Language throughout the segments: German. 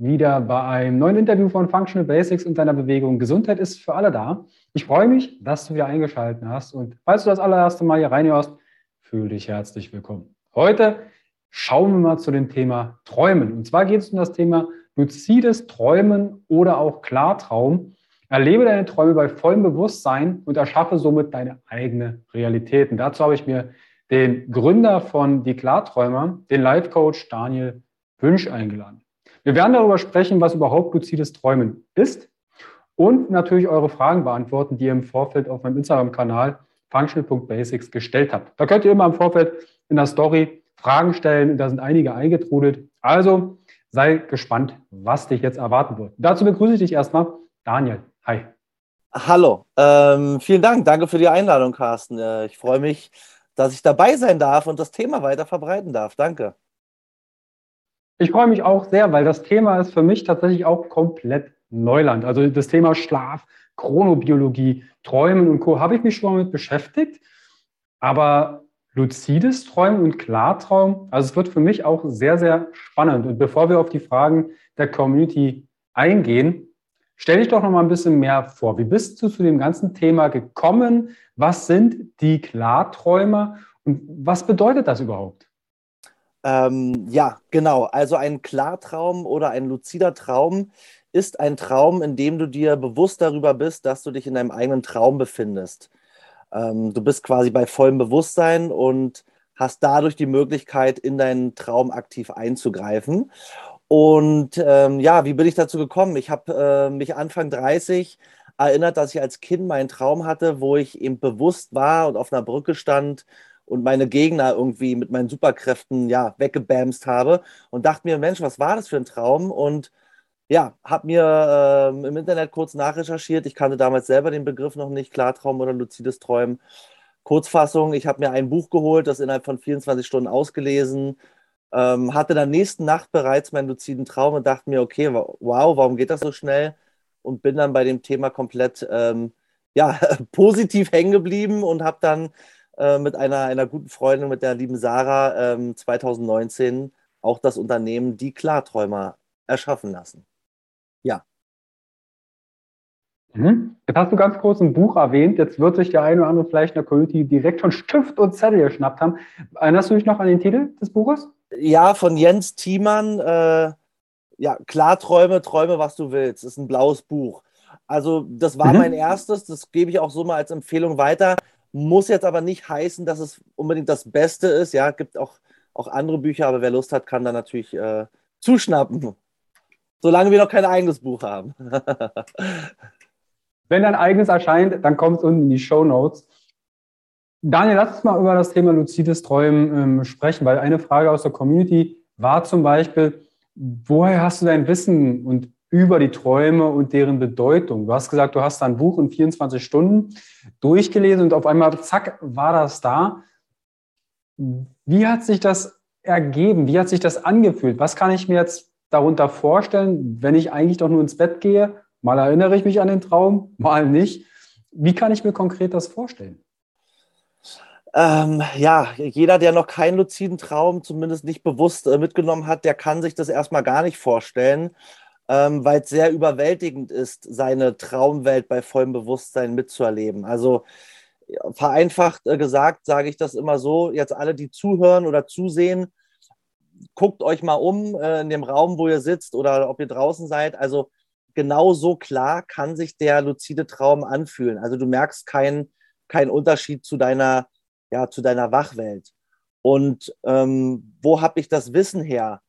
wieder bei einem neuen Interview von Functional Basics und deiner Bewegung. Gesundheit ist für alle da. Ich freue mich, dass du wieder eingeschaltet hast und falls du das allererste Mal hier reinhörst, fühle dich herzlich willkommen. Heute schauen wir mal zu dem Thema Träumen. Und zwar geht es um das Thema luzides Träumen oder auch Klartraum. Erlebe deine Träume bei vollem Bewusstsein und erschaffe somit deine eigene Realität. Und dazu habe ich mir den Gründer von Die Klarträumer, den Life Coach Daniel Wünsch eingeladen. Wir werden darüber sprechen, was überhaupt luzides Träumen ist und natürlich eure Fragen beantworten, die ihr im Vorfeld auf meinem Instagram-Kanal functional.basics gestellt habt. Da könnt ihr immer im Vorfeld in der Story Fragen stellen. Da sind einige eingetrudelt. Also sei gespannt, was dich jetzt erwarten wird. Dazu begrüße ich dich erstmal, Daniel. Hi. Hallo, ähm, vielen Dank. Danke für die Einladung, Carsten. Äh, ich freue mich, dass ich dabei sein darf und das Thema weiter verbreiten darf. Danke. Ich freue mich auch sehr, weil das Thema ist für mich tatsächlich auch komplett Neuland. Also das Thema Schlaf, Chronobiologie, Träumen und Co. habe ich mich schon mal mit beschäftigt. Aber luzides Träumen und Klartraum, also es wird für mich auch sehr, sehr spannend. Und bevor wir auf die Fragen der Community eingehen, stell dich doch noch mal ein bisschen mehr vor. Wie bist du zu dem ganzen Thema gekommen? Was sind die Klarträumer und was bedeutet das überhaupt? Ähm, ja, genau. Also ein Klartraum oder ein luzider Traum ist ein Traum, in dem du dir bewusst darüber bist, dass du dich in deinem eigenen Traum befindest. Ähm, du bist quasi bei vollem Bewusstsein und hast dadurch die Möglichkeit, in deinen Traum aktiv einzugreifen. Und ähm, ja, wie bin ich dazu gekommen? Ich habe äh, mich Anfang 30 erinnert, dass ich als Kind meinen Traum hatte, wo ich eben bewusst war und auf einer Brücke stand und meine Gegner irgendwie mit meinen Superkräften ja weggebamst habe und dachte mir, Mensch, was war das für ein Traum? Und ja, habe mir äh, im Internet kurz nachrecherchiert. Ich kannte damals selber den Begriff noch nicht, Klartraum oder luzides Träumen. Kurzfassung, ich habe mir ein Buch geholt, das innerhalb von 24 Stunden ausgelesen, ähm, hatte dann nächsten Nacht bereits meinen luziden Traum und dachte mir, okay, wow, warum geht das so schnell? Und bin dann bei dem Thema komplett ähm, ja, positiv hängen geblieben und habe dann äh, mit einer, einer guten Freundin, mit der lieben Sarah, ähm, 2019 auch das Unternehmen Die Klarträumer erschaffen lassen. Ja. Mhm. Jetzt hast du ganz kurz ein Buch erwähnt. Jetzt wird sich der eine oder andere vielleicht in der Community direkt schon Stift und Zettel geschnappt haben. Erinnerst du dich noch an den Titel des Buches? Ja, von Jens Thiemann. Äh, ja, Klarträume, Träume, was du willst. Ist ein blaues Buch. Also, das war mhm. mein erstes. Das gebe ich auch so mal als Empfehlung weiter. Muss jetzt aber nicht heißen, dass es unbedingt das Beste ist. Ja, gibt auch, auch andere Bücher, aber wer Lust hat, kann da natürlich äh, zuschnappen. Solange wir noch kein eigenes Buch haben. Wenn dein eigenes erscheint, dann kommt es unten in die Show Notes. Daniel, lass uns mal über das Thema luzides Träumen ähm, sprechen, weil eine Frage aus der Community war zum Beispiel, woher hast du dein Wissen und über die Träume und deren Bedeutung? Du hast gesagt, du hast ein Buch in 24 Stunden durchgelesen und auf einmal, zack, war das da. Wie hat sich das ergeben? Wie hat sich das angefühlt? Was kann ich mir jetzt darunter vorstellen, wenn ich eigentlich doch nur ins Bett gehe? Mal erinnere ich mich an den Traum, mal nicht. Wie kann ich mir konkret das vorstellen? Ähm, ja, jeder, der noch keinen luziden Traum zumindest nicht bewusst äh, mitgenommen hat, der kann sich das erstmal gar nicht vorstellen, ähm, weil es sehr überwältigend ist, seine Traumwelt bei vollem Bewusstsein mitzuerleben. Also vereinfacht äh, gesagt sage ich das immer so, jetzt alle, die zuhören oder zusehen, guckt euch mal um äh, in dem Raum, wo ihr sitzt oder ob ihr draußen seid. Also genau so klar kann sich der luzide Traum anfühlen. Also du merkst keinen kein Unterschied zu deiner ja, zu deiner Wachwelt. Und ähm, wo habe ich das Wissen her?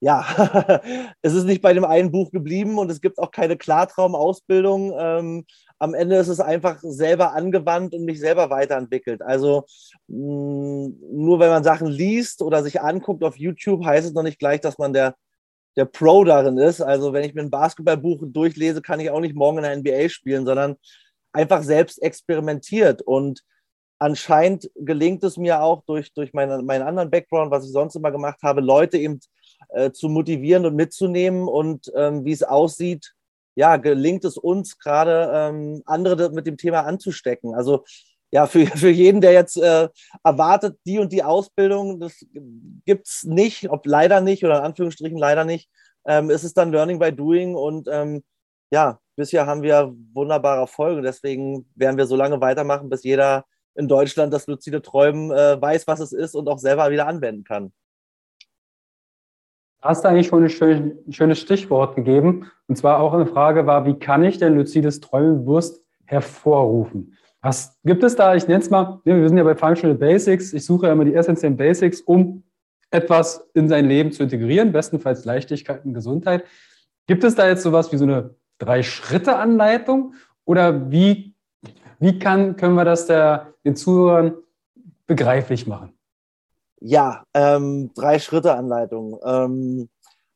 Ja, es ist nicht bei dem einen Buch geblieben und es gibt auch keine Klartraumausbildung. Ähm, am Ende ist es einfach selber angewandt und mich selber weiterentwickelt. Also mh, mm, nur wenn man Sachen liest oder sich anguckt auf YouTube, heißt es noch nicht gleich, dass man der, der Pro darin ist. Also wenn ich mir ein Basketballbuch durchlese, kann ich auch nicht morgen in der NBA spielen, sondern einfach selbst experimentiert und anscheinend gelingt es mir auch durch, durch meinen, meinen anderen Background, was ich sonst immer gemacht habe, Leute eben äh, zu motivieren und mitzunehmen und ähm, wie es aussieht, ja, gelingt es uns gerade, ähm, andere mit dem Thema anzustecken. Also ja, für, für jeden, der jetzt äh, erwartet, die und die Ausbildung, das gibt es nicht, ob leider nicht oder in Anführungsstrichen leider nicht, ähm, ist es dann Learning by Doing und ähm, ja, bisher haben wir wunderbare Erfolge. Deswegen werden wir so lange weitermachen, bis jeder in Deutschland das luzide Träumen äh, weiß, was es ist und auch selber wieder anwenden kann. Du hast eigentlich schon ein, schön, ein schönes Stichwort gegeben. Und zwar auch eine Frage war, wie kann ich denn luzides Träumen bewusst hervorrufen? Was gibt es da, ich nenne es mal, wir sind ja bei Functional Basics, ich suche ja immer die essentiellen Basics, um etwas in sein Leben zu integrieren, bestenfalls Leichtigkeit und Gesundheit. Gibt es da jetzt sowas wie so eine Drei-Schritte-Anleitung oder wie wie kann, können wir das der, den Zuhörern begreiflich machen? Ja, ähm, drei Schritte Anleitung. Ähm,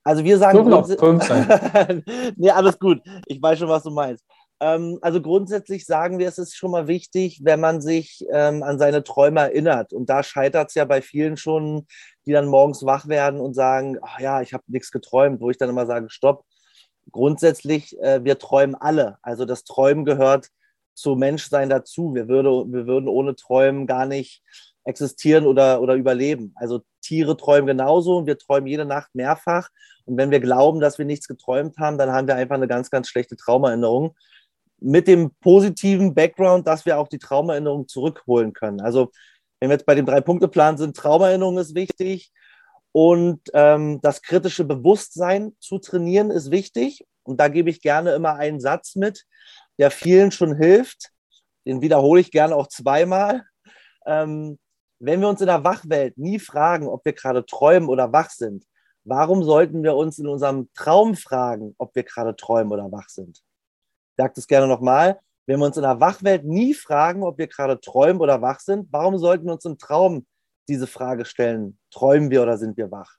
also wir sagen. Auch fünf sein. nee, alles gut. Ich weiß schon, was du meinst. Ähm, also grundsätzlich sagen wir, es ist schon mal wichtig, wenn man sich ähm, an seine Träume erinnert. Und da scheitert es ja bei vielen schon, die dann morgens wach werden und sagen, ach ja, ich habe nichts geträumt, wo ich dann immer sage, stopp. Grundsätzlich, äh, wir träumen alle. Also das Träumen gehört zu Menschsein dazu. Wir, würde, wir würden ohne Träumen gar nicht existieren oder, oder überleben. Also Tiere träumen genauso und wir träumen jede Nacht mehrfach. Und wenn wir glauben, dass wir nichts geträumt haben, dann haben wir einfach eine ganz, ganz schlechte Traumerinnerung. Mit dem positiven Background, dass wir auch die Traumerinnerung zurückholen können. Also wenn wir jetzt bei dem Drei-Punkte-Plan sind, Traumerinnerung ist wichtig und ähm, das kritische Bewusstsein zu trainieren ist wichtig. Und da gebe ich gerne immer einen Satz mit der vielen schon hilft. Den wiederhole ich gerne auch zweimal. Ähm, wenn wir uns in der Wachwelt nie fragen, ob wir gerade träumen oder wach sind, warum sollten wir uns in unserem Traum fragen, ob wir gerade träumen oder wach sind? Ich sage das gerne nochmal. Wenn wir uns in der Wachwelt nie fragen, ob wir gerade träumen oder wach sind, warum sollten wir uns im Traum diese Frage stellen? Träumen wir oder sind wir wach?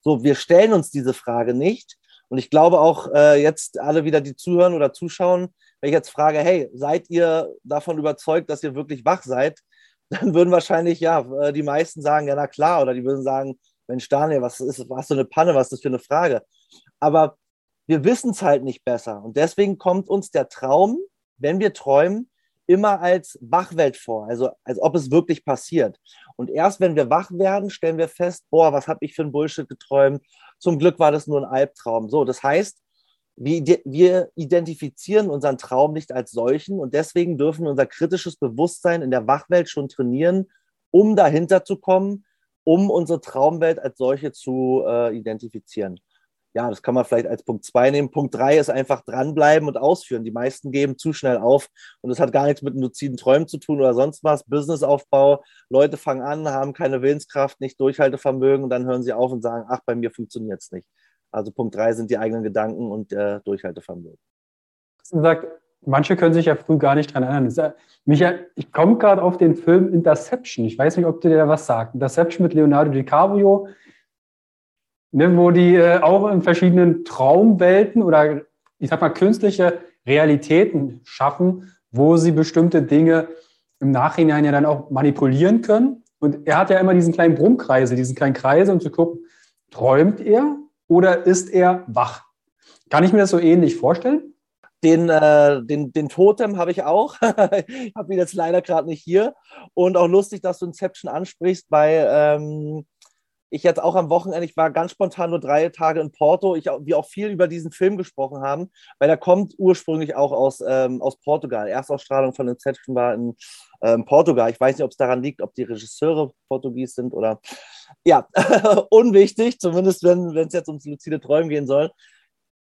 So, wir stellen uns diese Frage nicht. Und ich glaube auch äh, jetzt alle wieder, die zuhören oder zuschauen, wenn ich jetzt frage, hey, seid ihr davon überzeugt, dass ihr wirklich wach seid? Dann würden wahrscheinlich ja äh, die meisten sagen, ja, na klar, oder die würden sagen, Mensch, Daniel, was ist, was so eine Panne, was ist das für eine Frage? Aber wir wissen es halt nicht besser. Und deswegen kommt uns der Traum, wenn wir träumen, immer als Wachwelt vor, also als ob es wirklich passiert. Und erst wenn wir wach werden, stellen wir fest, boah, was habe ich für ein Bullshit geträumt? Zum Glück war das nur ein Albtraum. So, das heißt, wir, wir identifizieren unseren Traum nicht als solchen und deswegen dürfen wir unser kritisches Bewusstsein in der Wachwelt schon trainieren, um dahinter zu kommen, um unsere Traumwelt als solche zu äh, identifizieren. Ja, das kann man vielleicht als Punkt 2 nehmen. Punkt 3 ist einfach dranbleiben und ausführen. Die meisten geben zu schnell auf und das hat gar nichts mit luziden Träumen zu tun oder sonst was. Businessaufbau, Leute fangen an, haben keine Willenskraft, nicht Durchhaltevermögen und dann hören sie auf und sagen, ach, bei mir funktioniert es nicht. Also Punkt drei sind die eigenen Gedanken und der Durchhaltevermögen. Sagt, manche können sich ja früh gar nicht dran erinnern. Micha, ich komme gerade auf den Film Interception. Ich weiß nicht, ob du dir da was sagt. Interception mit Leonardo DiCaprio, ne, wo die äh, auch in verschiedenen Traumwelten oder ich sag mal künstliche Realitäten schaffen, wo sie bestimmte Dinge im Nachhinein ja dann auch manipulieren können. Und er hat ja immer diesen kleinen Brummkreise, diesen kleinen Kreise, um zu gucken, träumt er oder ist er wach? Kann ich mir das so ähnlich vorstellen? Den, äh, den, den Totem habe ich auch. ich habe ihn jetzt leider gerade nicht hier. Und auch lustig, dass du Inception ansprichst, bei ähm, ich jetzt auch am Wochenende, ich war ganz spontan nur drei Tage in Porto, ich, wir auch viel über diesen Film gesprochen haben, weil der kommt ursprünglich auch aus, ähm, aus Portugal. Erstausstrahlung von Inception war in ähm, Portugal. Ich weiß nicht, ob es daran liegt, ob die Regisseure Portugies sind oder ja, unwichtig, zumindest wenn es jetzt ums luzide Träumen gehen soll.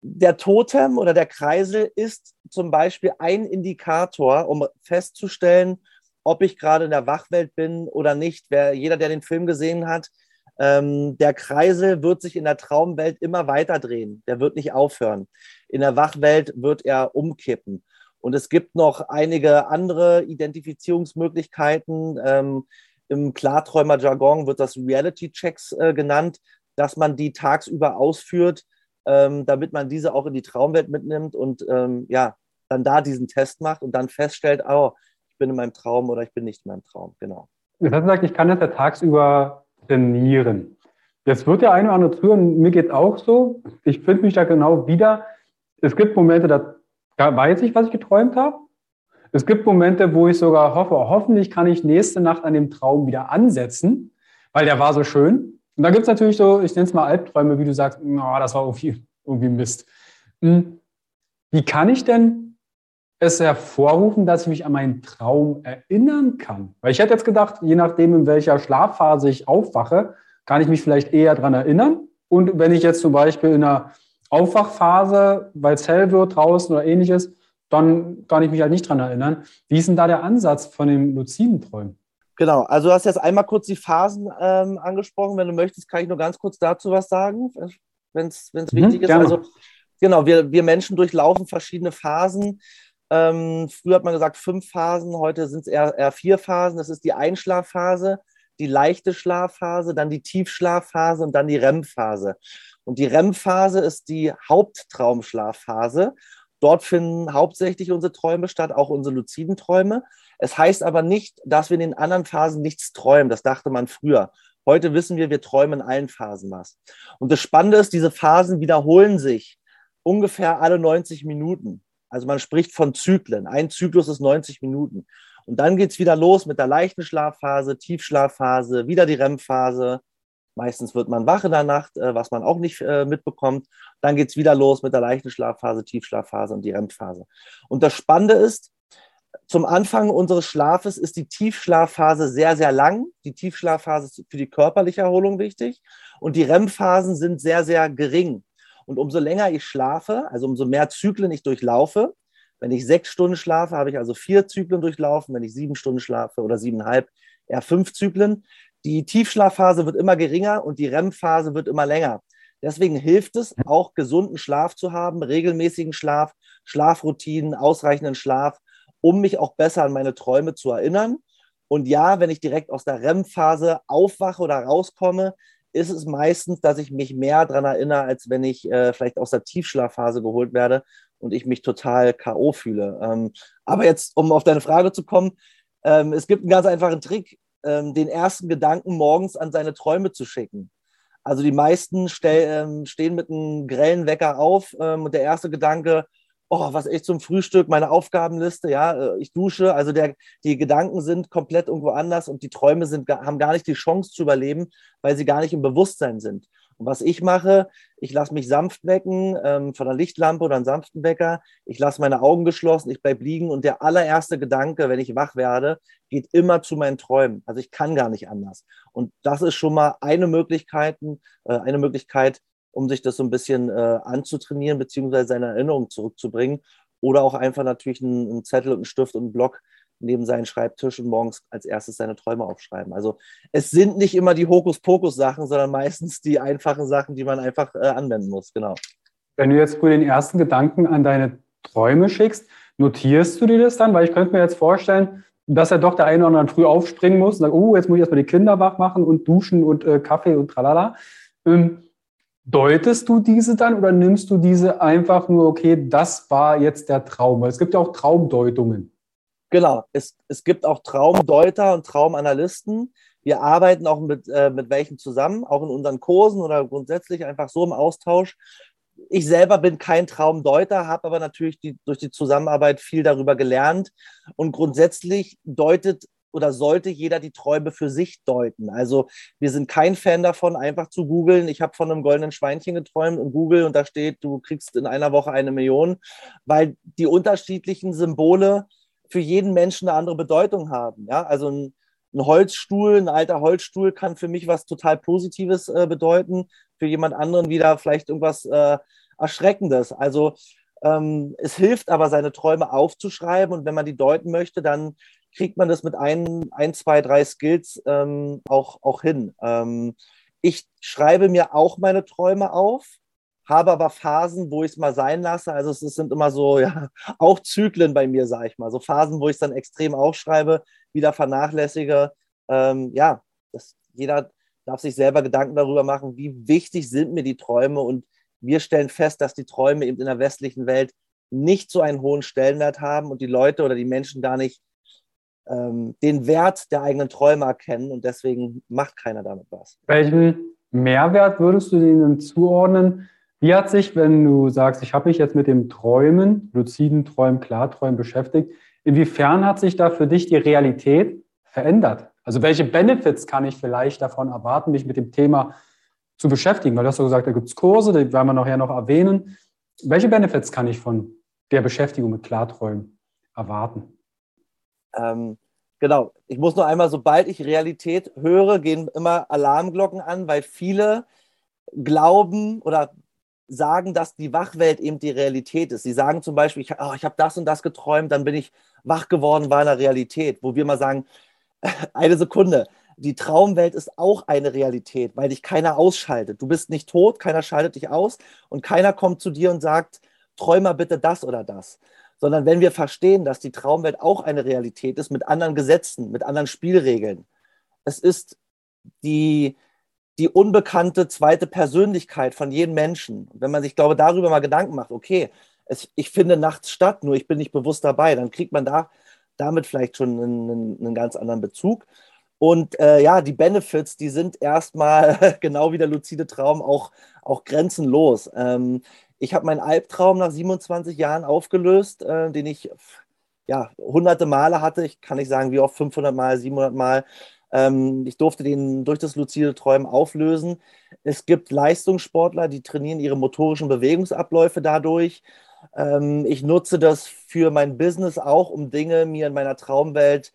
Der Totem oder der Kreisel ist zum Beispiel ein Indikator, um festzustellen, ob ich gerade in der Wachwelt bin oder nicht. Wer, jeder, der den Film gesehen hat, ähm, der Kreisel wird sich in der Traumwelt immer weiter drehen. Der wird nicht aufhören. In der Wachwelt wird er umkippen. Und es gibt noch einige andere Identifizierungsmöglichkeiten. Ähm, Im Klarträumer-Jargon wird das Reality-Checks äh, genannt, dass man die tagsüber ausführt, ähm, damit man diese auch in die Traumwelt mitnimmt und ähm, ja, dann da diesen Test macht und dann feststellt, oh, ich bin in meinem Traum oder ich bin nicht in meinem Traum. Genau. Das heißt, ich kann das ja tagsüber trainieren. Jetzt wird der eine oder andere zuhören, mir geht es auch so. Ich finde mich da genau wieder. Es gibt Momente, da, da weiß ich, was ich geträumt habe. Es gibt Momente, wo ich sogar hoffe, hoffentlich kann ich nächste Nacht an dem Traum wieder ansetzen, weil der war so schön. Und da gibt es natürlich so, ich nenne es mal Albträume, wie du sagst, oh, das war irgendwie, irgendwie Mist. Hm. Wie kann ich denn es hervorrufen, dass ich mich an meinen Traum erinnern kann? Weil ich hätte jetzt gedacht, je nachdem, in welcher Schlafphase ich aufwache, kann ich mich vielleicht eher daran erinnern. Und wenn ich jetzt zum Beispiel in einer Aufwachphase, weil es hell wird draußen oder ähnliches, dann kann ich mich halt nicht daran erinnern. Wie ist denn da der Ansatz von dem luziden Träumen? Genau, also du hast jetzt einmal kurz die Phasen ähm, angesprochen. Wenn du möchtest, kann ich nur ganz kurz dazu was sagen, wenn es mhm, wichtig ist. Gerne. Also genau, wir, wir Menschen durchlaufen verschiedene Phasen. Ähm, früher hat man gesagt fünf Phasen, heute sind es eher, eher vier Phasen. Das ist die Einschlafphase, die leichte Schlafphase, dann die Tiefschlafphase und dann die REM-Phase. Und die REM-Phase ist die Haupttraumschlafphase. Dort finden hauptsächlich unsere Träume statt, auch unsere luziden Träume. Es heißt aber nicht, dass wir in den anderen Phasen nichts träumen. Das dachte man früher. Heute wissen wir, wir träumen in allen Phasen was. Und das Spannende ist, diese Phasen wiederholen sich ungefähr alle 90 Minuten. Also man spricht von Zyklen. Ein Zyklus ist 90 Minuten. Und dann geht es wieder los mit der leichten Schlafphase, Tiefschlafphase, wieder die REM-Phase. Meistens wird man wach in der Nacht, äh, was man auch nicht äh, mitbekommt. Dann geht es wieder los mit der leichten Schlafphase, Tiefschlafphase und die REM-Phase. Und das Spannende ist, zum Anfang unseres Schlafes ist die Tiefschlafphase sehr, sehr lang. Die Tiefschlafphase ist für die körperliche Erholung wichtig und die REM-Phasen sind sehr, sehr gering. Und umso länger ich schlafe, also umso mehr Zyklen ich durchlaufe, wenn ich sechs Stunden schlafe, habe ich also vier Zyklen durchlaufen. Wenn ich sieben Stunden schlafe oder siebeneinhalb, eher fünf Zyklen. Die Tiefschlafphase wird immer geringer und die REM-Phase wird immer länger. Deswegen hilft es, auch gesunden Schlaf zu haben, regelmäßigen Schlaf, Schlafroutinen, ausreichenden Schlaf, um mich auch besser an meine Träume zu erinnern. Und ja, wenn ich direkt aus der REM-Phase aufwache oder rauskomme, ist es meistens, dass ich mich mehr daran erinnere, als wenn ich äh, vielleicht aus der Tiefschlafphase geholt werde und ich mich total K.O. fühle. Ähm, aber jetzt, um auf deine Frage zu kommen, ähm, es gibt einen ganz einfachen Trick, ähm, den ersten Gedanken morgens an seine Träume zu schicken. Also die meisten ähm, stehen mit einem grellen Wecker auf ähm, und der erste Gedanke, oh, was echt zum Frühstück, meine Aufgabenliste, ja, äh, ich dusche. Also der, die Gedanken sind komplett irgendwo anders und die Träume sind, haben gar nicht die Chance zu überleben, weil sie gar nicht im Bewusstsein sind. Und was ich mache, ich lasse mich sanft wecken ähm, von einer Lichtlampe oder einem sanften Wecker. Ich lasse meine Augen geschlossen, ich bleibe liegen und der allererste Gedanke, wenn ich wach werde, geht immer zu meinen Träumen. Also ich kann gar nicht anders. Und das ist schon mal eine Möglichkeit, äh, eine Möglichkeit, um sich das so ein bisschen äh, anzutrainieren, beziehungsweise seine Erinnerung zurückzubringen. Oder auch einfach natürlich einen, einen Zettel und einen Stift und einen Block neben seinen Schreibtisch und morgens als erstes seine Träume aufschreiben. Also es sind nicht immer die Hokuspokus-Sachen, sondern meistens die einfachen Sachen, die man einfach äh, anwenden muss. Genau. Wenn du jetzt den ersten Gedanken an deine Träume schickst, notierst du dir das dann? Weil ich könnte mir jetzt vorstellen, dass er doch der eine oder andere früh aufspringen muss und sagt, oh, jetzt muss ich erstmal die Kinder wach machen und duschen und äh, Kaffee und tralala. Ähm, deutest du diese dann oder nimmst du diese einfach nur, okay, das war jetzt der Traum? Weil es gibt ja auch Traumdeutungen. Genau, es, es gibt auch Traumdeuter und Traumanalysten. Wir arbeiten auch mit, äh, mit welchen zusammen, auch in unseren Kursen oder grundsätzlich einfach so im Austausch. ich selber bin kein Traumdeuter, habe aber natürlich die, durch die Zusammenarbeit viel darüber gelernt. Und grundsätzlich deutet oder sollte jeder die Träume für sich deuten. Also wir sind kein Fan davon, einfach zu googeln. Ich habe von einem goldenen Schweinchen geträumt und Google und da steht, du kriegst in einer Woche eine Million, weil die unterschiedlichen Symbole für jeden Menschen eine andere Bedeutung haben. Ja, also ein, ein Holzstuhl, ein alter Holzstuhl kann für mich was total Positives äh, bedeuten, für jemand anderen wieder vielleicht irgendwas äh, Erschreckendes. Also ähm, es hilft aber, seine Träume aufzuschreiben und wenn man die deuten möchte, dann kriegt man das mit ein, ein zwei, drei Skills ähm, auch, auch hin. Ähm, ich schreibe mir auch meine Träume auf, habe aber Phasen, wo ich es mal sein lasse. Also es, sind immer so, ja, auch Zyklen bei mir, sage ich mal. So Phasen, wo ich es dann extrem aufschreibe, wieder vernachlässige. Ähm, ja, das, jeder darf sich selber Gedanken darüber machen, wie wichtig sind mir die Träume. Und wir stellen fest, dass die Träume eben in der westlichen Welt nicht so einen hohen Stellenwert haben und die Leute oder die Menschen gar nicht ähm, den Wert der eigenen Träume erkennen und deswegen macht keiner damit was. Welchen Mehrwert würdest du denen zuordnen? Wie hat sich, wenn du sagst, ich habe mich jetzt mit dem Träumen, luziden Träumen, Klarträumen beschäftigt, inwiefern hat sich da für dich die Realität verändert? Also welche Benefits kann ich vielleicht davon erwarten, mich mit dem Thema zu beschäftigen? Weil du hast ja gesagt, da gibt es Kurse, die werden wir nachher noch erwähnen. Welche Benefits kann ich von der Beschäftigung mit Klarträumen erwarten? Ähm, genau, ich muss nur einmal, sobald ich Realität höre, gehen immer Alarmglocken an, weil viele glauben oder sagen, dass die Wachwelt eben die Realität ist. Sie sagen zum Beispiel, ich, oh, ich habe das und das geträumt, dann bin ich wach geworden, war in der Realität. Wo wir mal sagen, eine Sekunde, die Traumwelt ist auch eine Realität, weil dich keiner ausschaltet. Du bist nicht tot, keiner schaltet dich aus und keiner kommt zu dir und sagt, träum mal bitte das oder das sondern wenn wir verstehen, dass die Traumwelt auch eine Realität ist mit anderen Gesetzen, mit anderen Spielregeln. Es ist die, die unbekannte zweite Persönlichkeit von jedem Menschen. wenn man sich, glaube darüber mal Gedanken macht, okay, es, ich finde nachts statt, nur ich bin nicht bewusst dabei, dann kriegt man da damit vielleicht schon einen, einen ganz anderen Bezug. Und äh, ja, die Benefits, die sind erstmal genau wie der luzide Traum auch, auch grenzenlos. Ähm, ich habe meinen Albtraum nach 27 Jahren aufgelöst, äh, den ich ja hunderte Male hatte. Ich kann nicht sagen, wie oft, 500 Mal, 700 Mal. Ähm, ich durfte den durch das luzide Träumen auflösen. Es gibt Leistungssportler, die trainieren ihre motorischen Bewegungsabläufe dadurch. Ähm, ich nutze das für mein Business auch, um Dinge mir in meiner Traumwelt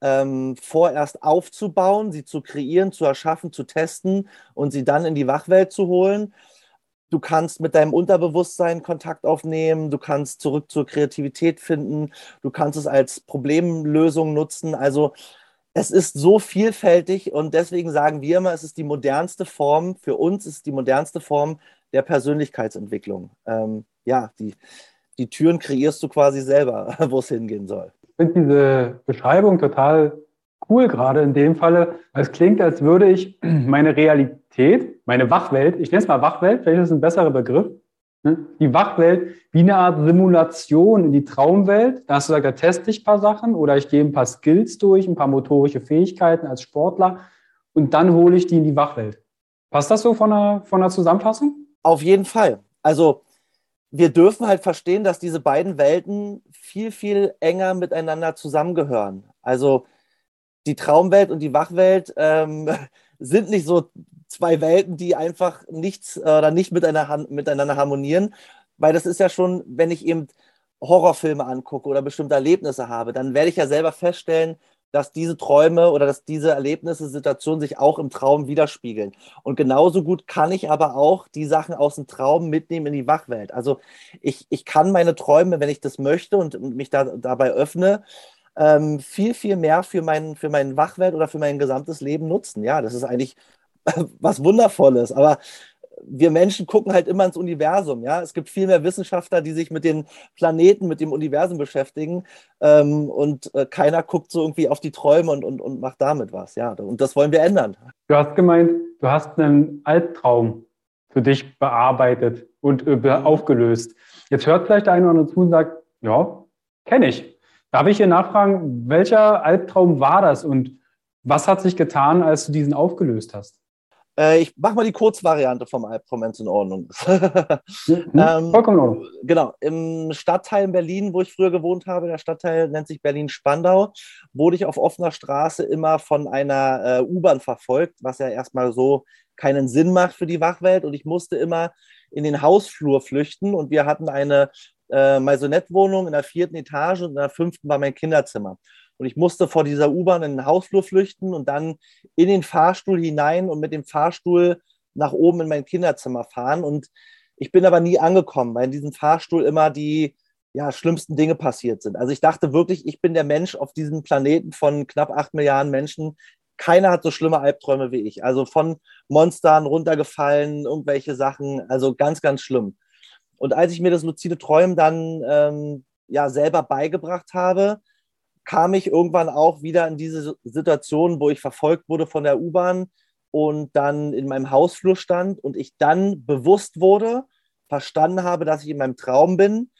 ähm, vorerst aufzubauen, sie zu kreieren, zu erschaffen, zu testen und sie dann in die Wachwelt zu holen. Du kannst mit deinem Unterbewusstsein Kontakt aufnehmen, du kannst zurück zur Kreativität finden, du kannst es als Problemlösung nutzen. Also es ist so vielfältig und deswegen sagen wir immer, es ist die modernste Form, für uns ist die modernste Form der Persönlichkeitsentwicklung. Ähm, ja, die, die Türen kreierst du quasi selber, wo es hingehen soll. Ich finde diese Beschreibung total cool gerade in dem Falle. Es klingt, als würde ich meine Realität, meine Wachwelt, ich nenne es mal Wachwelt, vielleicht ist es ein besserer Begriff, ne? die Wachwelt wie eine Art Simulation in die Traumwelt. Da hast du gesagt, da teste ich ein paar Sachen oder ich gehe ein paar Skills durch, ein paar motorische Fähigkeiten als Sportler und dann hole ich die in die Wachwelt. Passt das so von der, von der Zusammenfassung? Auf jeden Fall. Also wir dürfen halt verstehen, dass diese beiden Welten viel, viel enger miteinander zusammengehören. Also die Traumwelt und die Wachwelt ähm, sind nicht so zwei Welten, die einfach nichts äh, oder nicht miteinander, harmonieren, weil das ist ja schon, wenn ich eben Horrorfilme angucke oder bestimmte Erlebnisse habe, dann werde ich ja selber feststellen, dass diese Träume oder dass diese Erlebnisse, Situationen sich auch im Traum widerspiegeln. Und genauso gut kann ich aber auch die Sachen aus dem Traum mitnehmen in die Wachwelt. Also ich, ich kann meine Träume, wenn ich das möchte und mich da, dabei öffne, ähm, viel, viel mehr für mein, für mein Wachwelt oder für mein gesamtes Leben nutzen. Ja, das ist eigentlich was Wundervolles. Aber wir Menschen gucken halt immer ins Universum. Ja, es gibt viel mehr Wissenschaftler, die sich mit den Planeten, mit dem Universum beschäftigen. Ähm, und äh, keiner guckt so irgendwie auf die Träume und, und, und macht damit was. Ja, und das wollen wir ändern. Du hast gemeint, du hast einen Albtraum für dich bearbeitet und äh, aufgelöst. Jetzt hört vielleicht der eine oder zu und sagt, ja, kenne ich. Darf ich hier nachfragen, welcher Albtraum war das und was hat sich getan, als du diesen aufgelöst hast? Äh, ich mache mal die Kurzvariante vom Albtraum, wenn es in Ordnung ist. mhm, ähm, vollkommen in Ordnung. Genau, im Stadtteil in Berlin, wo ich früher gewohnt habe, der Stadtteil nennt sich Berlin-Spandau, wurde ich auf offener Straße immer von einer äh, U-Bahn verfolgt, was ja erstmal so keinen Sinn macht für die Wachwelt. Und ich musste immer in den Hausflur flüchten und wir hatten eine äh, Maisonette-Wohnung in der vierten Etage und in der fünften war mein Kinderzimmer. Und ich musste vor dieser U-Bahn in den Hausflur flüchten und dann in den Fahrstuhl hinein und mit dem Fahrstuhl nach oben in mein Kinderzimmer fahren. Und ich bin aber nie angekommen, weil in diesem Fahrstuhl immer die ja, schlimmsten Dinge passiert sind. Also ich dachte wirklich, ich bin der Mensch auf diesem Planeten von knapp acht Milliarden Menschen. Keiner hat so schlimme Albträume wie ich. Also von Monstern runtergefallen, irgendwelche Sachen. Also ganz, ganz schlimm. Und als ich mir das luzide Träumen dann ähm, ja selber beigebracht habe, kam ich irgendwann auch wieder in diese Situation, wo ich verfolgt wurde von der U-Bahn und dann in meinem Hausflur stand und ich dann bewusst wurde, verstanden habe, dass ich in meinem Traum bin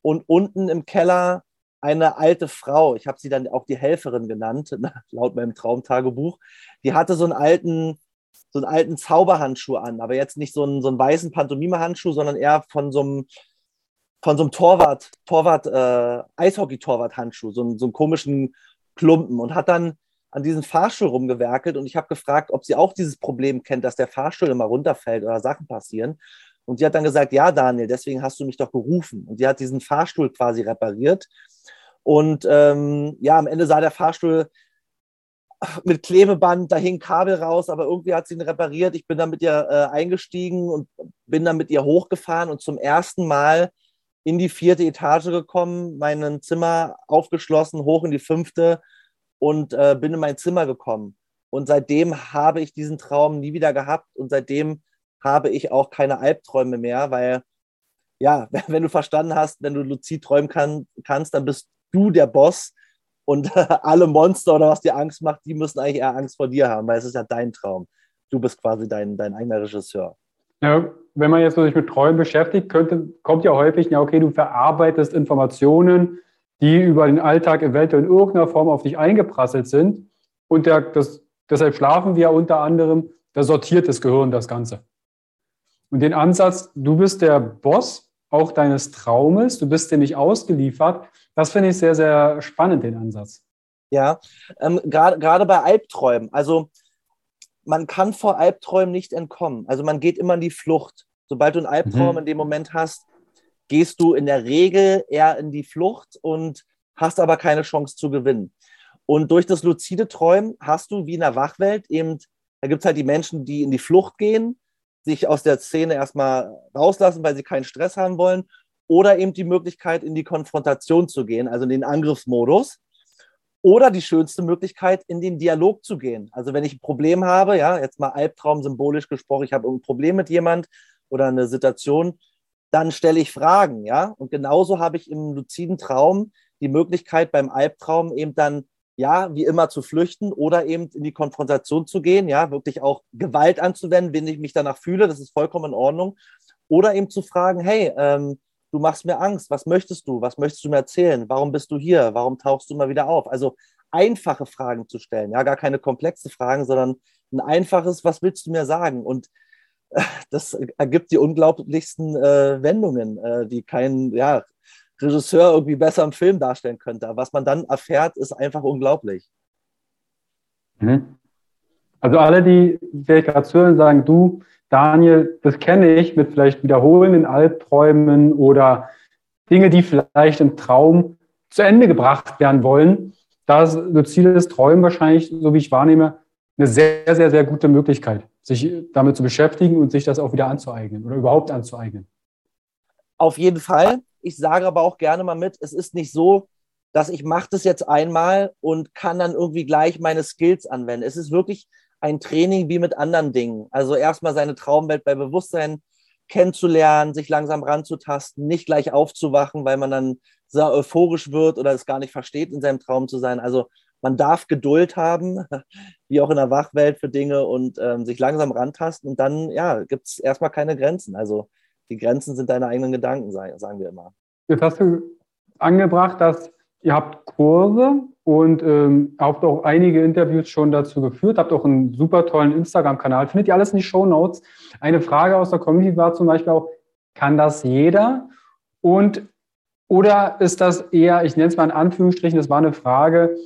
und unten im Keller eine alte Frau, ich habe sie dann auch die Helferin genannt, laut meinem Traumtagebuch, die hatte so einen alten so einen alten Zauberhandschuh an, aber jetzt nicht so einen, so einen weißen Pantomime-Handschuh, sondern eher von so einem, von so einem Torwart, Torwart, äh, Eishockey-Torwart-Handschuh, so, einen, so einen komischen Klumpen und hat dann an diesem Fahrstuhl rumgewerkelt und ich habe gefragt, ob sie auch dieses Problem kennt, dass der Fahrstuhl immer runterfällt oder Sachen passieren. Und sie hat dann gesagt, ja, Daniel, deswegen hast du mich doch gerufen. Und sie hat diesen Fahrstuhl quasi repariert. Und ähm, ja, am Ende sah der Fahrstuhl mit Klebeband, da hing Kabel raus, aber irgendwie hat sie ihn repariert. Ich bin dann mit ihr äh, eingestiegen und bin dann mit ihr hochgefahren und zum ersten Mal in die vierte Etage gekommen, mein Zimmer aufgeschlossen, hoch in die fünfte und äh, bin in mein Zimmer gekommen. Und seitdem habe ich diesen Traum nie wieder gehabt und seitdem habe ich auch keine Albträume mehr, weil ja, wenn du verstanden hast, wenn du luzid träumen kann, kannst, dann bist du der Boss und alle Monster oder was dir Angst macht, die müssen eigentlich eher Angst vor dir haben, weil es ist ja dein Traum. Du bist quasi dein, dein eigener Regisseur. Ja, wenn man jetzt sich mit Träumen beschäftigt, könnte, kommt ja häufig, ja, okay, du verarbeitest Informationen, die über den Alltag eventuell in irgendeiner Form auf dich eingeprasselt sind. Und der, das, deshalb schlafen wir unter anderem, da sortiert das Gehirn das Ganze. Und den Ansatz, du bist der Boss auch deines Traumes, du bist dir nicht ausgeliefert, das finde ich sehr, sehr spannend, den Ansatz. Ja, ähm, gerade bei Albträumen. Also man kann vor Albträumen nicht entkommen. Also man geht immer in die Flucht. Sobald du einen Albtraum mhm. in dem Moment hast, gehst du in der Regel eher in die Flucht und hast aber keine Chance zu gewinnen. Und durch das luzide Träumen hast du wie in der Wachwelt eben, da gibt es halt die Menschen, die in die Flucht gehen, sich aus der Szene erstmal rauslassen, weil sie keinen Stress haben wollen oder eben die Möglichkeit, in die Konfrontation zu gehen, also in den Angriffsmodus. Oder die schönste Möglichkeit, in den Dialog zu gehen. Also wenn ich ein Problem habe, ja, jetzt mal Albtraum symbolisch gesprochen, ich habe ein Problem mit jemand oder eine Situation, dann stelle ich Fragen, ja. Und genauso habe ich im luziden Traum die Möglichkeit, beim Albtraum eben dann, ja, wie immer zu flüchten oder eben in die Konfrontation zu gehen, ja, wirklich auch Gewalt anzuwenden, wenn ich mich danach fühle, das ist vollkommen in Ordnung. Oder eben zu fragen, hey, ähm, du machst mir Angst, was möchtest du, was möchtest du mir erzählen, warum bist du hier, warum tauchst du mal wieder auf? Also einfache Fragen zu stellen, ja, gar keine komplexe Fragen, sondern ein einfaches, was willst du mir sagen? Und äh, das ergibt die unglaublichsten äh, Wendungen, äh, die kein ja, Regisseur irgendwie besser im Film darstellen könnte. Aber was man dann erfährt, ist einfach unglaublich. Mhm. Also alle, die vielleicht gerade zuhören, sagen, du, Daniel, das kenne ich mit vielleicht wiederholenden Albträumen oder Dinge, die vielleicht im Traum zu Ende gebracht werden wollen. Da ist luzides Träumen wahrscheinlich, so wie ich wahrnehme, eine sehr, sehr, sehr gute Möglichkeit, sich damit zu beschäftigen und sich das auch wieder anzueignen oder überhaupt anzueignen. Auf jeden Fall. Ich sage aber auch gerne mal mit, es ist nicht so, dass ich mache das jetzt einmal und kann dann irgendwie gleich meine Skills anwenden. Es ist wirklich ein Training wie mit anderen Dingen. Also erstmal seine Traumwelt bei Bewusstsein kennenzulernen, sich langsam ranzutasten, nicht gleich aufzuwachen, weil man dann sehr euphorisch wird oder es gar nicht versteht, in seinem Traum zu sein. Also man darf Geduld haben, wie auch in der Wachwelt für Dinge und ähm, sich langsam rantasten und dann, ja, gibt es erstmal keine Grenzen. Also die Grenzen sind deine eigenen Gedanken, sagen wir immer. Jetzt hast du angebracht, dass ihr habt Kurse und ähm, habt auch einige Interviews schon dazu geführt, habt auch einen super tollen Instagram-Kanal. Findet ihr alles in die Show Notes? Eine Frage aus der Community war zum Beispiel auch, kann das jeder? Und oder ist das eher, ich nenne es mal in Anführungsstrichen, das war eine Frage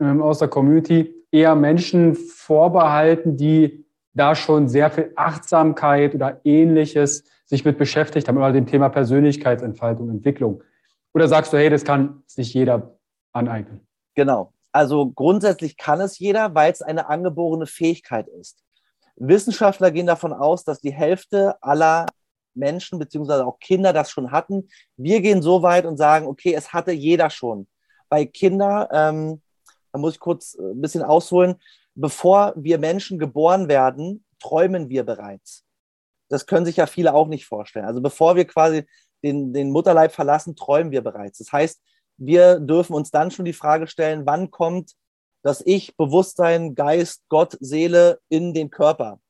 ähm, aus der Community, eher Menschen vorbehalten, die da schon sehr viel Achtsamkeit oder ähnliches sich mit beschäftigt haben, oder dem Thema Persönlichkeitsentfaltung, Entwicklung? Oder sagst du, hey, das kann sich jeder aneignen? Genau. Also grundsätzlich kann es jeder, weil es eine angeborene Fähigkeit ist. Wissenschaftler gehen davon aus, dass die Hälfte aller Menschen beziehungsweise auch Kinder das schon hatten. Wir gehen so weit und sagen, okay, es hatte jeder schon. Bei Kindern, ähm, da muss ich kurz äh, ein bisschen ausholen, bevor wir Menschen geboren werden, träumen wir bereits. Das können sich ja viele auch nicht vorstellen. Also bevor wir quasi den, den Mutterleib verlassen, träumen wir bereits. Das heißt, wir dürfen uns dann schon die Frage stellen, wann kommt das Ich, Bewusstsein, Geist, Gott, Seele in den Körper?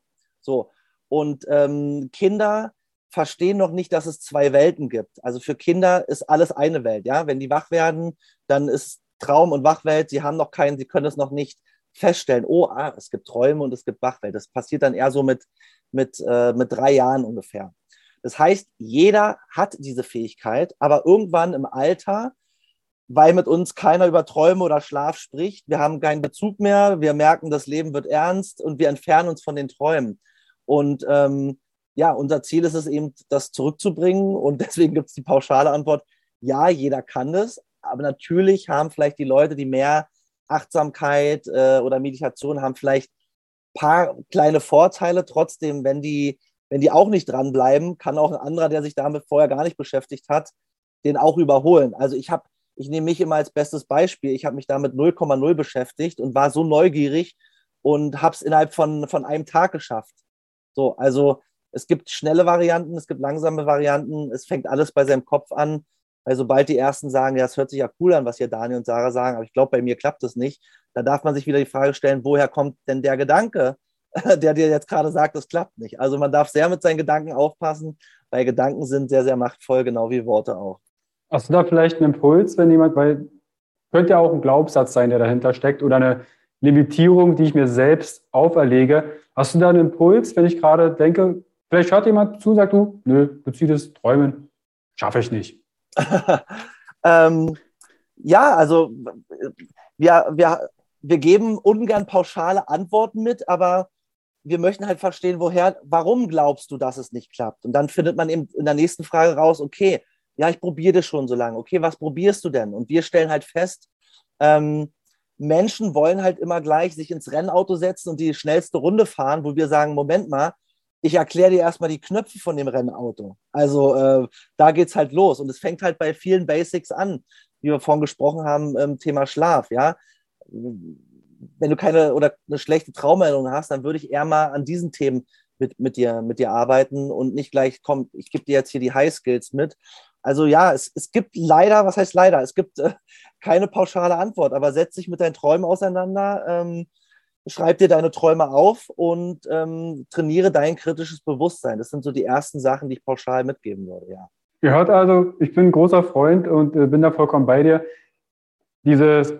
So. Und ähm, Kinder verstehen noch nicht, dass es zwei Welten gibt. Also für Kinder ist alles eine Welt. Ja, wenn die wach werden, dann ist Traum und Wachwelt. Sie haben noch keinen, sie können es noch nicht feststellen. Oh, ah, es gibt Träume und es gibt Wachwelt. Das passiert dann eher so mit mit äh, mit drei Jahren ungefähr. Das heißt, jeder hat diese Fähigkeit, aber irgendwann im Alter, weil mit uns keiner über Träume oder Schlaf spricht, wir haben keinen Bezug mehr, wir merken, das Leben wird ernst und wir entfernen uns von den Träumen. Und ähm, ja, unser Ziel ist es eben, das zurückzubringen. Und deswegen gibt es die pauschale Antwort, ja, jeder kann das. Aber natürlich haben vielleicht die Leute, die mehr Achtsamkeit äh, oder Meditation haben, vielleicht ein paar kleine Vorteile. Trotzdem, wenn die, wenn die auch nicht dranbleiben, kann auch ein anderer, der sich damit vorher gar nicht beschäftigt hat, den auch überholen. Also ich habe, ich nehme mich immer als bestes Beispiel. Ich habe mich damit 0,0 beschäftigt und war so neugierig und habe es innerhalb von, von einem Tag geschafft. So, also es gibt schnelle Varianten, es gibt langsame Varianten, es fängt alles bei seinem Kopf an. Weil sobald die ersten sagen, ja, es hört sich ja cool an, was hier Daniel und Sarah sagen, aber ich glaube, bei mir klappt das nicht, da darf man sich wieder die Frage stellen, woher kommt denn der Gedanke, der dir jetzt gerade sagt, das klappt nicht. Also man darf sehr mit seinen Gedanken aufpassen, weil Gedanken sind sehr, sehr machtvoll, genau wie Worte auch. Hast du da vielleicht einen Impuls, wenn jemand, weil könnte ja auch ein Glaubenssatz sein, der dahinter steckt oder eine Limitierung, die ich mir selbst auferlege. Hast du da einen Impuls, wenn ich gerade denke, Vielleicht hört jemand zu und sagt du, nö, luzides Träumen schaffe ich nicht. ähm, ja, also wir, wir, wir geben ungern pauschale Antworten mit, aber wir möchten halt verstehen, woher, warum glaubst du, dass es nicht klappt? Und dann findet man eben in der nächsten Frage raus, okay, ja, ich probiere das schon so lange. Okay, was probierst du denn? Und wir stellen halt fest, ähm, Menschen wollen halt immer gleich sich ins Rennauto setzen und die schnellste Runde fahren, wo wir sagen, Moment mal, ich erkläre dir erstmal die Knöpfe von dem Rennauto. Also äh, da es halt los. Und es fängt halt bei vielen Basics an, wie wir vorhin gesprochen haben, ähm, Thema Schlaf, ja. Wenn du keine oder eine schlechte Traumerinnerung hast, dann würde ich eher mal an diesen Themen mit, mit, dir, mit dir arbeiten und nicht gleich, komm, ich gebe dir jetzt hier die High Skills mit. Also ja, es, es gibt leider, was heißt leider? Es gibt äh, keine pauschale Antwort, aber setz dich mit deinen Träumen auseinander. Ähm, schreib dir deine Träume auf und ähm, trainiere dein kritisches Bewusstsein. Das sind so die ersten Sachen, die ich pauschal mitgeben würde, ja. Ihr hört also, ich bin ein großer Freund und äh, bin da vollkommen bei dir. Dieses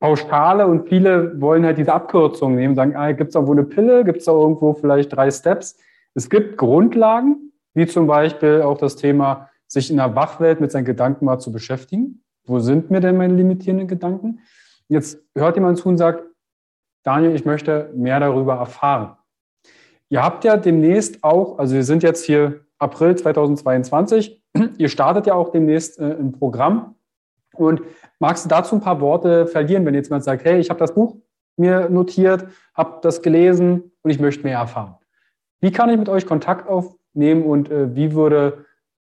Pauschale und viele wollen halt diese Abkürzung nehmen, sagen, ah, gibt es irgendwo eine Pille, gibt es da irgendwo vielleicht drei Steps. Es gibt Grundlagen, wie zum Beispiel auch das Thema, sich in der Wachwelt mit seinen Gedanken mal zu beschäftigen. Wo sind mir denn meine limitierenden Gedanken? Jetzt hört jemand zu und sagt, Daniel, ich möchte mehr darüber erfahren. Ihr habt ja demnächst auch, also wir sind jetzt hier April 2022, ihr startet ja auch demnächst äh, ein Programm. Und magst du dazu ein paar Worte verlieren, wenn jetzt jemand sagt, hey, ich habe das Buch mir notiert, habe das gelesen und ich möchte mehr erfahren. Wie kann ich mit euch Kontakt aufnehmen und äh, wie würde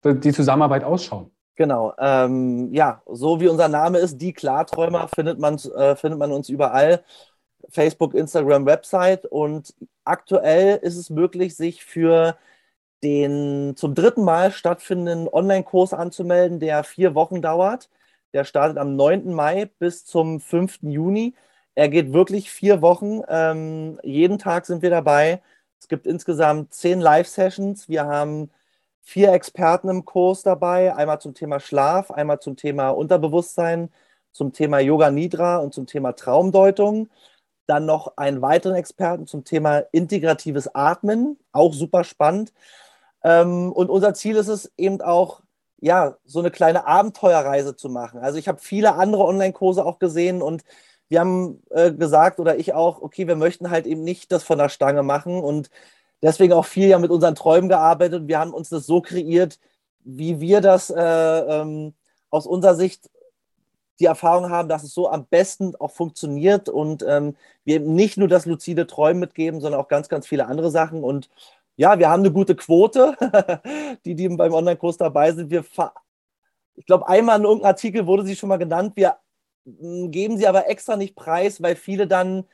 die Zusammenarbeit ausschauen? Genau, ähm, ja, so wie unser Name ist, die Klarträumer, findet man, äh, findet man uns überall. Facebook, Instagram, Website und aktuell ist es möglich, sich für den zum dritten Mal stattfindenden Online-Kurs anzumelden, der vier Wochen dauert. Der startet am 9. Mai bis zum 5. Juni. Er geht wirklich vier Wochen. Ähm, jeden Tag sind wir dabei. Es gibt insgesamt zehn Live-Sessions. Wir haben vier Experten im Kurs dabei. Einmal zum Thema Schlaf, einmal zum Thema Unterbewusstsein, zum Thema Yoga Nidra und zum Thema Traumdeutung. Dann noch einen weiteren Experten zum Thema integratives Atmen, auch super spannend. Ähm, und unser Ziel ist es eben auch, ja, so eine kleine Abenteuerreise zu machen. Also ich habe viele andere Online-Kurse auch gesehen und wir haben äh, gesagt oder ich auch, okay, wir möchten halt eben nicht das von der Stange machen und deswegen auch viel ja mit unseren Träumen gearbeitet. Wir haben uns das so kreiert, wie wir das äh, ähm, aus unserer Sicht die Erfahrung haben, dass es so am besten auch funktioniert und ähm, wir eben nicht nur das luzide Träumen mitgeben, sondern auch ganz, ganz viele andere Sachen. Und ja, wir haben eine gute Quote, die, die beim Online-Kurs dabei sind. Wir ich glaube, einmal in irgendeinem Artikel wurde sie schon mal genannt. Wir hm, geben sie aber extra nicht preis, weil viele dann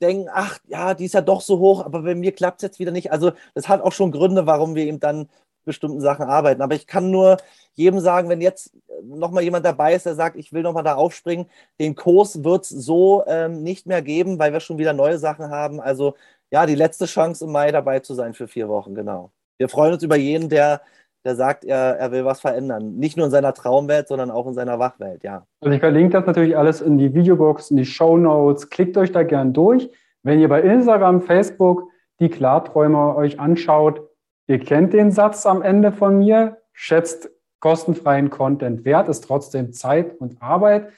denken, ach ja, die ist ja doch so hoch, aber bei mir klappt es jetzt wieder nicht. Also das hat auch schon Gründe, warum wir eben dann bestimmten Sachen arbeiten. Aber ich kann nur jedem sagen, wenn jetzt nochmal jemand dabei ist, der sagt, ich will nochmal da aufspringen, den Kurs wird es so ähm, nicht mehr geben, weil wir schon wieder neue Sachen haben. Also ja, die letzte Chance im Mai dabei zu sein für vier Wochen, genau. Wir freuen uns über jeden, der, der sagt, er, er will was verändern. Nicht nur in seiner Traumwelt, sondern auch in seiner Wachwelt, ja. Also ich verlinke das natürlich alles in die Videobox, in die Show Notes. Klickt euch da gern durch. Wenn ihr bei Instagram, Facebook die Klarträumer euch anschaut, ihr kennt den Satz am Ende von mir, schätzt kostenfreien Content wert, ist trotzdem Zeit und Arbeit.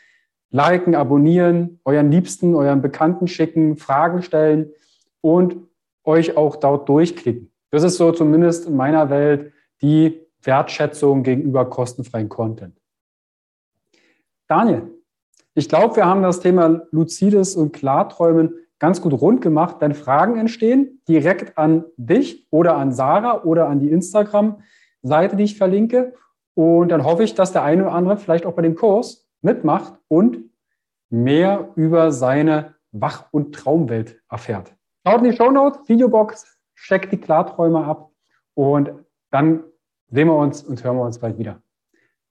Liken, abonnieren, euren Liebsten, euren Bekannten schicken, Fragen stellen und euch auch dort durchklicken. Das ist so zumindest in meiner Welt die Wertschätzung gegenüber kostenfreien Content. Daniel, ich glaube, wir haben das Thema Luzides und Klarträumen ganz gut rund gemacht. Wenn Fragen entstehen, direkt an dich oder an Sarah oder an die Instagram-Seite, die ich verlinke. Und dann hoffe ich, dass der eine oder andere vielleicht auch bei dem Kurs mitmacht und mehr über seine Wach- und Traumwelt erfährt. Schaut in die Show Notes, Videobox, checkt die Klarträume ab und dann sehen wir uns und hören wir uns bald wieder.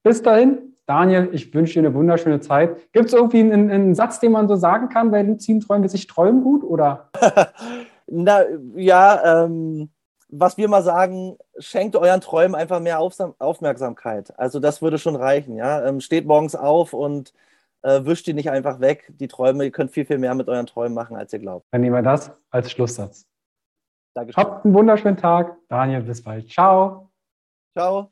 Bis dahin, Daniel, ich wünsche dir eine wunderschöne Zeit. Gibt es irgendwie einen, einen, Satz, den man so sagen kann bei luziden Träumen, wie sich träumen gut? Oder? Na, ja, ähm, was wir mal sagen, schenkt euren Träumen einfach mehr Aufmerksamkeit. Also das würde schon reichen. Ja? Ähm, steht morgens auf und äh, wischt die nicht einfach weg, die Träume. Ihr könnt viel, viel mehr mit euren Träumen machen, als ihr glaubt. Dann nehmen wir das als Schlusssatz. Dankeschön. Habt einen wunderschönen Tag. Daniel, bis bald. Ciao. Ciao.